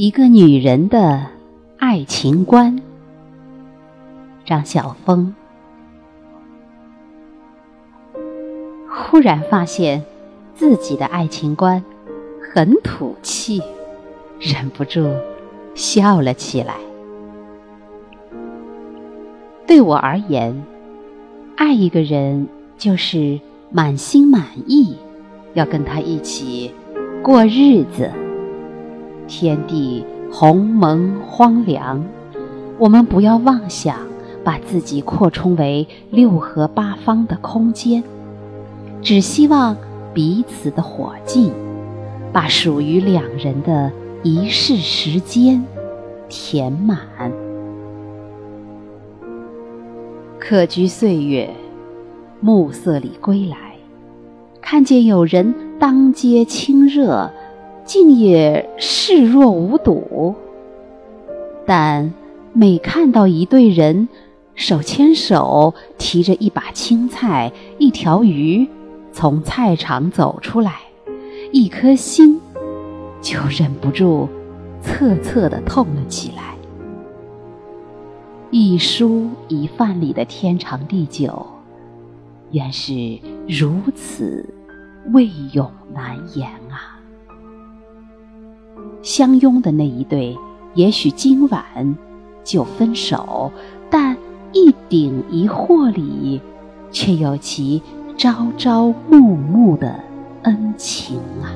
一个女人的爱情观，张晓峰。忽然发现自己的爱情观很土气，忍不住笑了起来。对我而言，爱一个人就是满心满意，要跟他一起过日子。天地鸿蒙荒凉，我们不要妄想把自己扩充为六合八方的空间，只希望彼此的火劲，把属于两人的一世时间填满。客居岁月，暮色里归来，看见有人当街亲热。竟也视若无睹，但每看到一对人手牵手，提着一把青菜、一条鱼从菜场走出来，一颗心就忍不住恻恻地痛了起来。一蔬一饭里的天长地久，原是如此未永难言啊！相拥的那一对，也许今晚就分手，但一顶一惑里，却有其朝朝暮暮的恩情啊！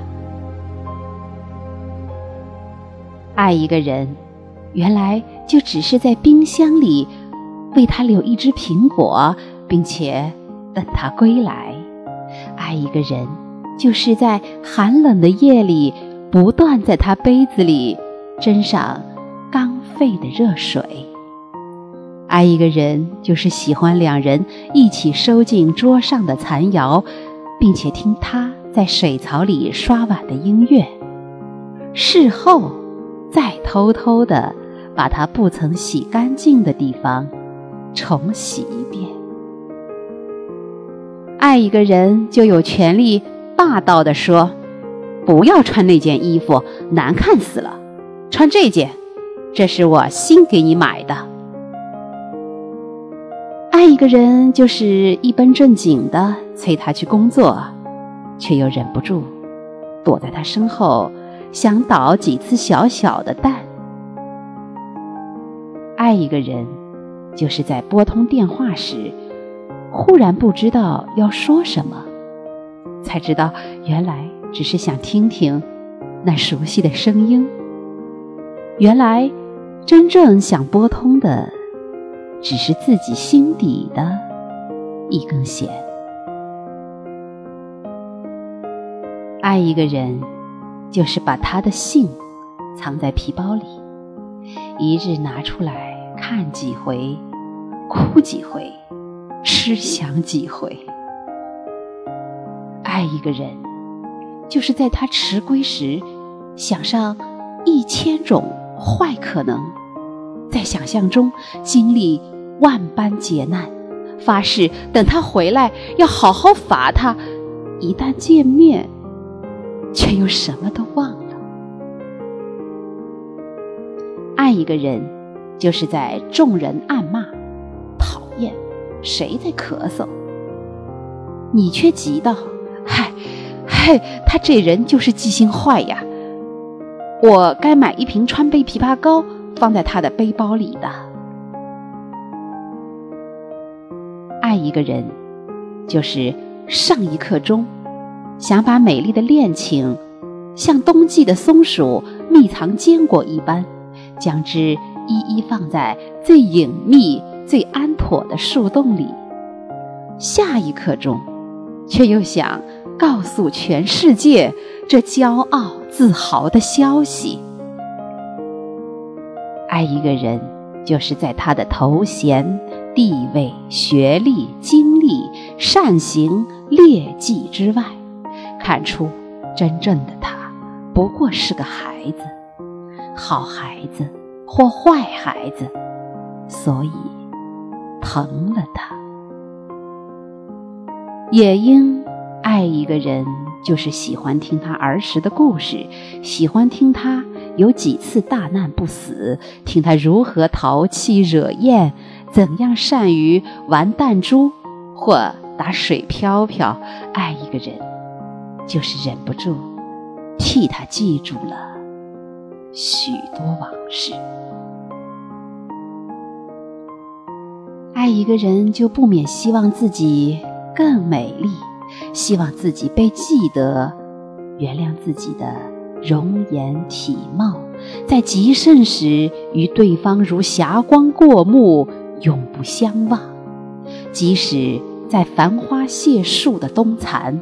爱一个人，原来就只是在冰箱里为他留一只苹果，并且等他归来；爱一个人，就是在寒冷的夜里。不断在他杯子里斟上刚沸的热水。爱一个人，就是喜欢两人一起收进桌上的残肴，并且听他在水槽里刷碗的音乐。事后，再偷偷的把他不曾洗干净的地方重洗一遍。爱一个人，就有权利霸道的说。不要穿那件衣服，难看死了。穿这件，这是我新给你买的。爱一个人就是一本正经的催他去工作，却又忍不住躲在他身后想捣几次小小的蛋。爱一个人，就是在拨通电话时，忽然不知道要说什么，才知道原来。只是想听听那熟悉的声音。原来，真正想拨通的，只是自己心底的一根弦。爱一个人，就是把他的信藏在皮包里，一日拿出来看几回，哭几回，痴想几回。爱一个人。就是在他迟归时，想上一千种坏可能，在想象中经历万般劫难，发誓等他回来要好好罚他。一旦见面，却又什么都忘了。爱一个人，就是在众人暗骂、讨厌谁在咳嗽，你却急道：“嗨。”嘿，他这人就是记性坏呀！我该买一瓶川贝枇杷膏放在他的背包里的。爱一个人，就是上一刻钟想把美丽的恋情，像冬季的松鼠密藏坚果一般，将之一一放在最隐秘、最安妥的树洞里。下一刻钟，却又想。告诉全世界这骄傲自豪的消息。爱一个人，就是在他的头衔、地位、学历、经历、善行、劣迹之外，看出真正的他不过是个孩子，好孩子或坏孩子，所以疼了他，也应。爱一个人，就是喜欢听他儿时的故事，喜欢听他有几次大难不死，听他如何淘气惹厌，怎样善于玩弹珠或打水漂漂。爱一个人，就是忍不住替他记住了许多往事。爱一个人，就不免希望自己更美丽，希望自己被记得，原谅自己的容颜体貌，在极盛时与对方如霞光过目，永不相忘。即使在繁花谢树的冬残，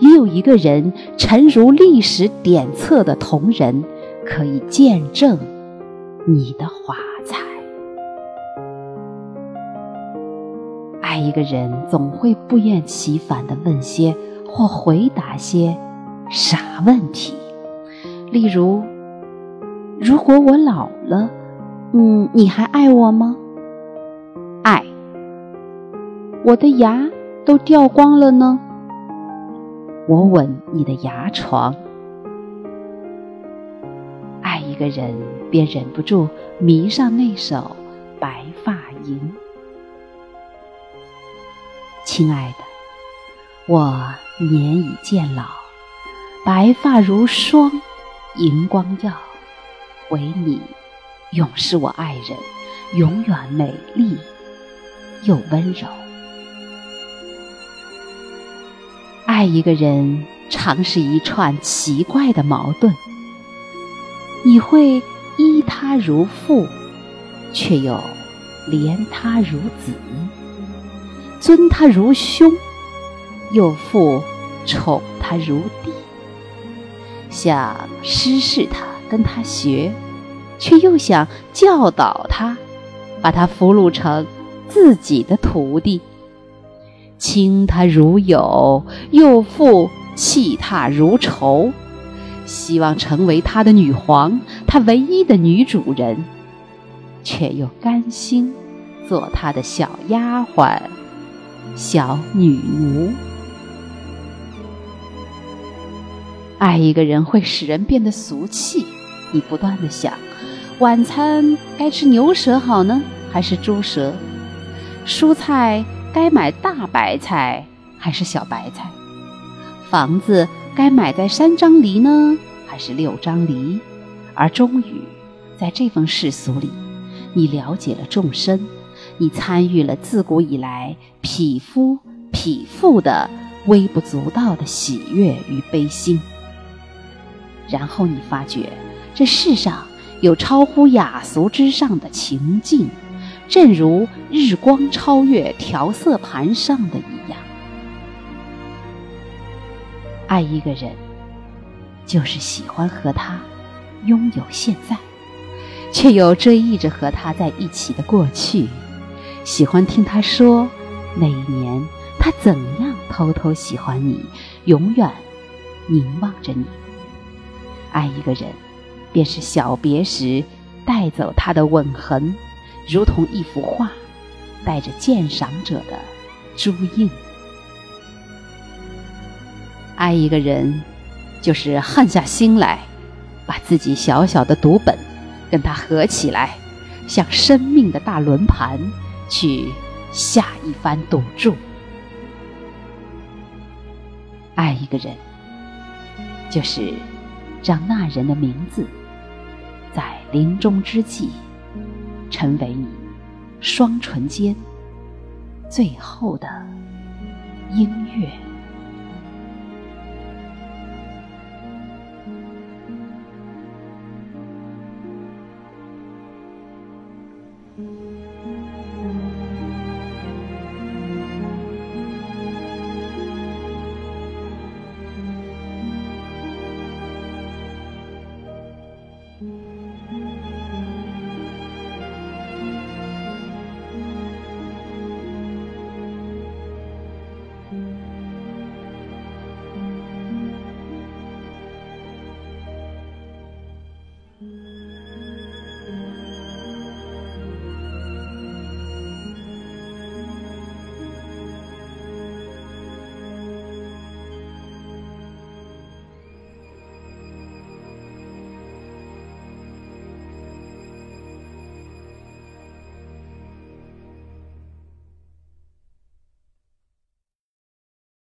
也有一个人，沉如历史典册的同人，可以见证你的华彩。爱一个人，总会不厌其烦地问些或回答些傻问题，例如：“如果我老了，嗯，你还爱我吗？”“爱。”“我的牙都掉光了呢。”“我吻你的牙床。”爱一个人，便忍不住迷上那首《白发吟》。亲爱的，我年已渐老，白发如霜，银光耀，唯你永是我爱人，永远美丽又温柔。爱一个人，常是一串奇怪的矛盾。你会依他如父，却又怜他如子。尊他如兄，又复宠他如弟；想施事他，跟他学，却又想教导他，把他俘虏成自己的徒弟；亲他如友，又复弃他如仇；希望成为他的女皇，他唯一的女主人，却又甘心做他的小丫鬟。小女奴，爱一个人会使人变得俗气。你不断的想，晚餐该吃牛舌好呢，还是猪舌？蔬菜该买大白菜还是小白菜？房子该买在三张犁呢，还是六张犁？而终于，在这封世俗里，你了解了众生。你参与了自古以来匹夫匹妇的微不足道的喜悦与悲心，然后你发觉这世上有超乎雅俗之上的情境，正如日光超越调色盘上的一样。爱一个人，就是喜欢和他拥有现在，却又追忆着和他在一起的过去。喜欢听他说，那一年他怎样偷偷喜欢你，永远凝望着你。爱一个人，便是小别时带走他的吻痕，如同一幅画，带着鉴赏者的朱印。爱一个人，就是狠下心来，把自己小小的读本跟他合起来，像生命的大轮盘。去下一番赌注，爱一个人，就是让那人的名字在临终之际，成为你双唇间最后的音乐。